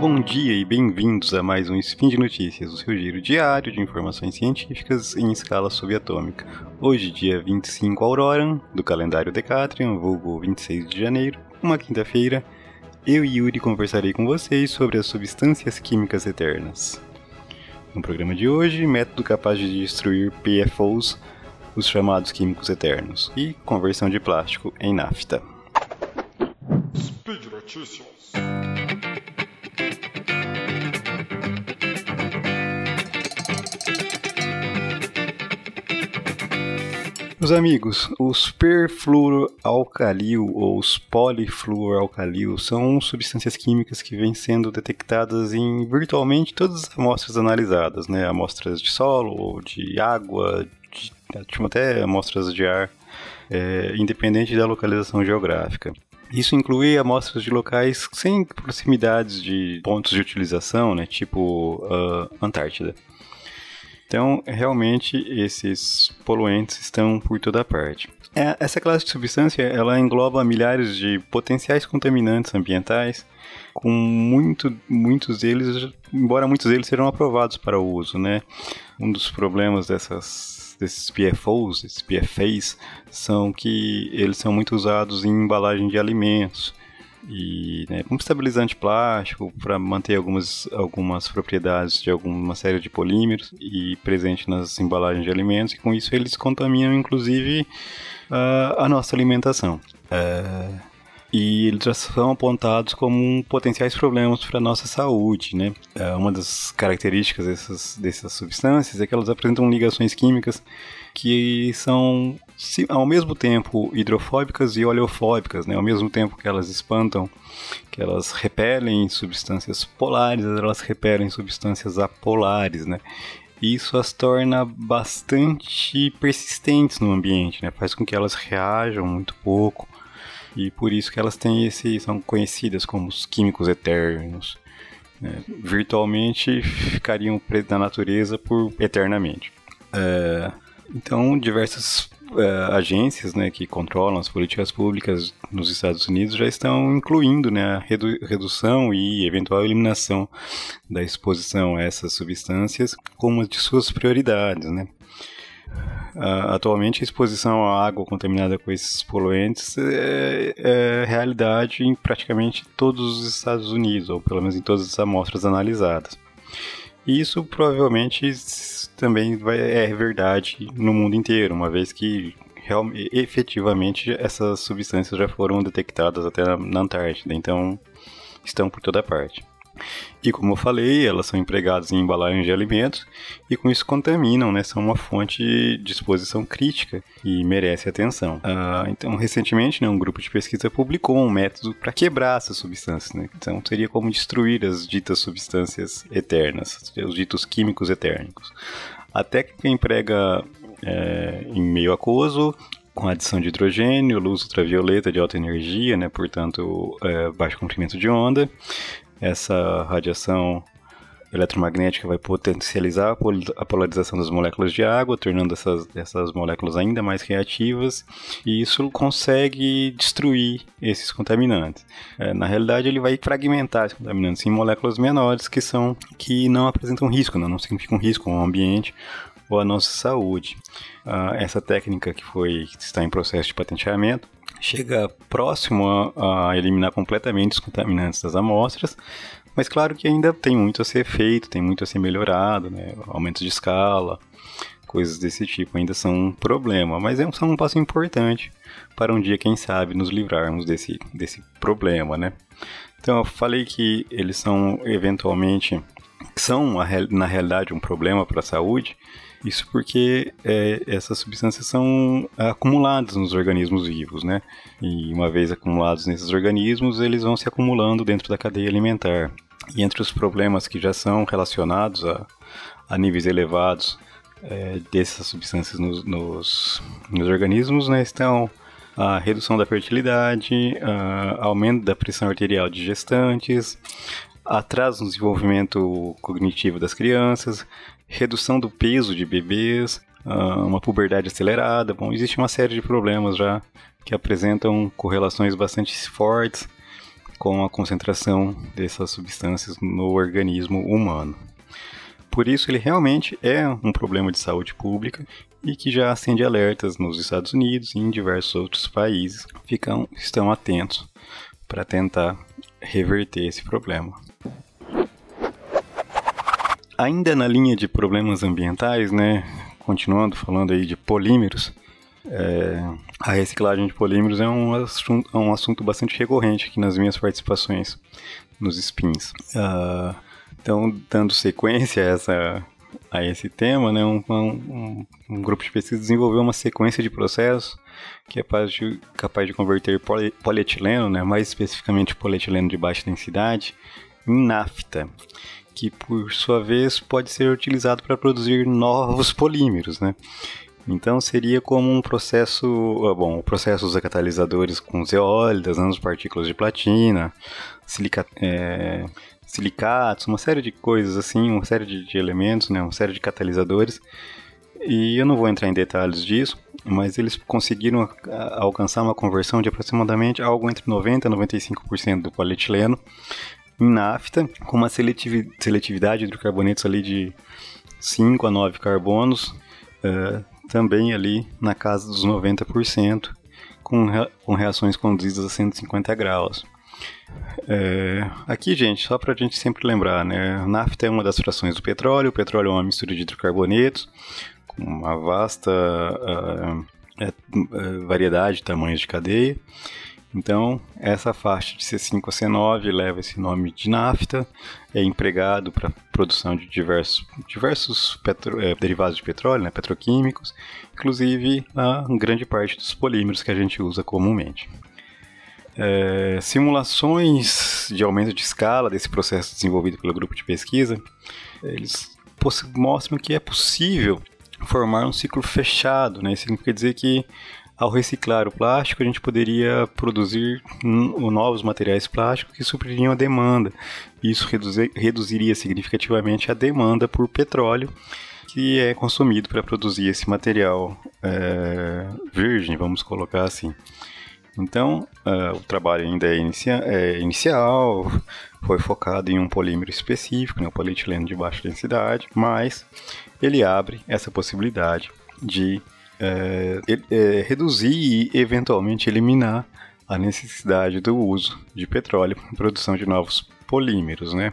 Bom dia e bem-vindos a mais um Spin de Notícias, o seu giro diário de informações científicas em escala subatômica. Hoje, dia 25 Aurora, do calendário Decatrian, vulgo 26 de janeiro, uma quinta-feira, eu e Yuri conversarei com vocês sobre as substâncias químicas eternas. No programa de hoje, método capaz de destruir PFOs, os chamados químicos eternos, e conversão de plástico em nafta. Speed Notícias. Meus amigos, os perfluoroalcalil ou os polifluoroalcalil são substâncias químicas que vêm sendo detectadas em virtualmente todas as amostras analisadas, né? Amostras de solo, de água, de, até amostras de ar, é, independente da localização geográfica. Isso inclui amostras de locais sem proximidades de pontos de utilização, né, tipo uh, Antártida. Então, realmente, esses poluentes estão por toda parte. É, essa classe de substância, ela engloba milhares de potenciais contaminantes ambientais, com muito, muitos deles, embora muitos deles serão aprovados para o uso, né? Um dos problemas dessas, desses PFOs, esses PFAs, são que eles são muito usados em embalagem de alimentos, e né, como estabilizante plástico para manter algumas, algumas propriedades de alguma série de polímeros e presente nas embalagens de alimentos e com isso eles contaminam inclusive uh, a nossa alimentação. Uh, e eles já são apontados como potenciais problemas para a nossa saúde, né? Uh, uma das características dessas, dessas substâncias é que elas apresentam ligações químicas que são ao mesmo tempo hidrofóbicas e oleofóbicas, né? Ao mesmo tempo que elas espantam, que elas repelem substâncias polares, elas repelem substâncias apolares, né? Isso as torna bastante persistentes no ambiente, né? Faz com que elas reajam muito pouco e por isso que elas têm esse são conhecidas como os químicos eternos. Né? Virtualmente ficariam na natureza por eternamente. É, então, diversas uh, agências né, que controlam as políticas públicas nos Estados Unidos já estão incluindo né, a redu redução e eventual eliminação da exposição a essas substâncias como uma de suas prioridades. Né. Uh, atualmente, a exposição à água contaminada com esses poluentes é, é, realidade em praticamente todos os Estados Unidos, ou pelo menos em todas as amostras analisadas. Isso provavelmente também vai, é verdade no mundo inteiro, uma vez que real, efetivamente essas substâncias já foram detectadas até na, na Antártida, então estão por toda parte. E como eu falei, elas são empregadas em embalagens de alimentos e com isso contaminam, né? São uma fonte de exposição crítica e merece atenção. Uh, então, recentemente, né, um grupo de pesquisa publicou um método para quebrar essas substâncias. Né? Então, seria como destruir as ditas substâncias eternas, os ditos químicos eternos. A técnica emprega é, em meio aquoso com adição de hidrogênio, luz ultravioleta de alta energia, né, portanto, é, baixo comprimento de onda, essa radiação eletromagnética vai potencializar a polarização das moléculas de água, tornando essas, essas moléculas ainda mais reativas, e isso consegue destruir esses contaminantes. É, na realidade, ele vai fragmentar esses contaminantes em moléculas menores que são que não apresentam risco, não, não significam risco ao ambiente ou à nossa saúde. Ah, essa técnica que foi que está em processo de patenteamento chega próximo a, a eliminar completamente os contaminantes das amostras, mas claro que ainda tem muito a ser feito, tem muito a ser melhorado, né? Aumentos de escala, coisas desse tipo ainda são um problema, mas é, são um passo importante para um dia, quem sabe, nos livrarmos desse, desse problema, né? Então, eu falei que eles são eventualmente, são na realidade um problema para a saúde, isso porque é, essas substâncias são acumuladas nos organismos vivos, né? E uma vez acumulados nesses organismos, eles vão se acumulando dentro da cadeia alimentar. E entre os problemas que já são relacionados a, a níveis elevados é, dessas substâncias nos, nos, nos organismos, né, estão a redução da fertilidade, a aumento da pressão arterial de gestantes, atraso no desenvolvimento cognitivo das crianças, redução do peso de bebês, ah, uma puberdade acelerada. Bom, existe uma série de problemas já que apresentam correlações bastante fortes com a concentração dessas substâncias no organismo humano. Por isso, ele realmente é um problema de saúde pública e que já acende alertas nos Estados Unidos e em diversos outros países. Ficam, estão atentos para tentar reverter esse problema. Ainda na linha de problemas ambientais, né, continuando falando aí de polímeros, é, a reciclagem de polímeros é um assunto, é um assunto bastante recorrente aqui nas minhas participações nos spins. Uh, então, dando sequência a, essa, a esse tema, né, um, um, um, grupo de pesquisa desenvolveu uma sequência de processos que é capaz de, capaz de converter poli, polietileno, né, mais especificamente polietileno de baixa densidade, em nafta, que por sua vez pode ser utilizado para produzir novos polímeros. Né? Então seria como um processo, ah, bom, o processo usa catalisadores com zeólidas, nanopartículas de platina, silica, é, silicatos, uma série de coisas assim, uma série de, de elementos, né, uma série de catalisadores. E eu não vou entrar em detalhes disso, mas eles conseguiram alcançar uma conversão de aproximadamente algo entre 90% e 95% do polietileno em nafta, com uma seletividade de carbonetos ali de 5 a 9 carbonos, uh, também ali na casa dos 90%, com, com reações conduzidas a 150 graus. É, aqui, gente, só para a gente sempre lembrar, né? Nafta é uma das frações do petróleo. O petróleo é uma mistura de hidrocarbonetos com uma vasta uh, uh, variedade de tamanhos de cadeia. Então, essa faixa de C5 a C9 leva esse nome de nafta, é empregado para produção de diversos, diversos petro, é, derivados de petróleo, né, petroquímicos, inclusive a grande parte dos polímeros que a gente usa comumente. É, simulações de aumento de escala desse processo desenvolvido pelo grupo de pesquisa, eles mostram que é possível formar um ciclo fechado, né? Isso quer dizer que ao reciclar o plástico, a gente poderia produzir novos materiais plásticos que supririam a demanda. Isso reduzir, reduziria significativamente a demanda por petróleo que é consumido para produzir esse material é, virgem, vamos colocar assim. Então, uh, o trabalho ainda é, inicia é, inicial, foi focado em um polímero específico, né, o polietileno de baixa densidade, mas ele abre essa possibilidade de é, é, reduzir e eventualmente eliminar a necessidade do uso de petróleo para produção de novos polímeros, né?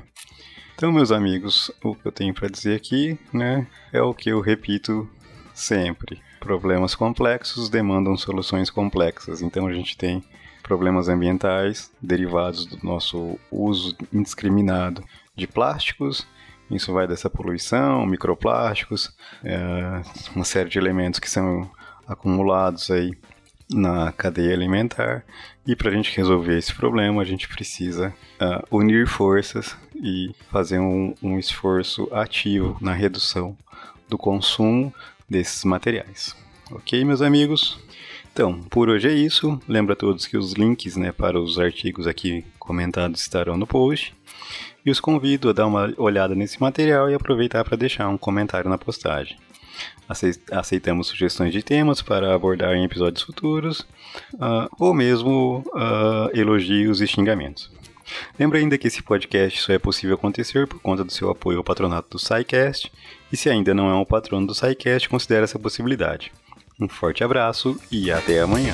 Então, meus amigos, o que eu tenho para dizer aqui, né, é o que eu repito sempre. Problemas complexos demandam soluções complexas. Então a gente tem problemas ambientais derivados do nosso uso indiscriminado de plásticos. Isso vai dessa poluição, microplásticos, é, uma série de elementos que são acumulados aí na cadeia alimentar. E para a gente resolver esse problema, a gente precisa uh, unir forças e fazer um, um esforço ativo na redução do consumo desses materiais. Ok, meus amigos? Então, por hoje é isso. Lembra a todos que os links né, para os artigos aqui comentados estarão no post. E os convido a dar uma olhada nesse material e aproveitar para deixar um comentário na postagem. Aceitamos sugestões de temas para abordar em episódios futuros, uh, ou mesmo uh, elogios e xingamentos. Lembra ainda que esse podcast só é possível acontecer por conta do seu apoio ao patronato do SciCast, e se ainda não é um patrono do SciCast, considere essa possibilidade. Um forte abraço e até amanhã.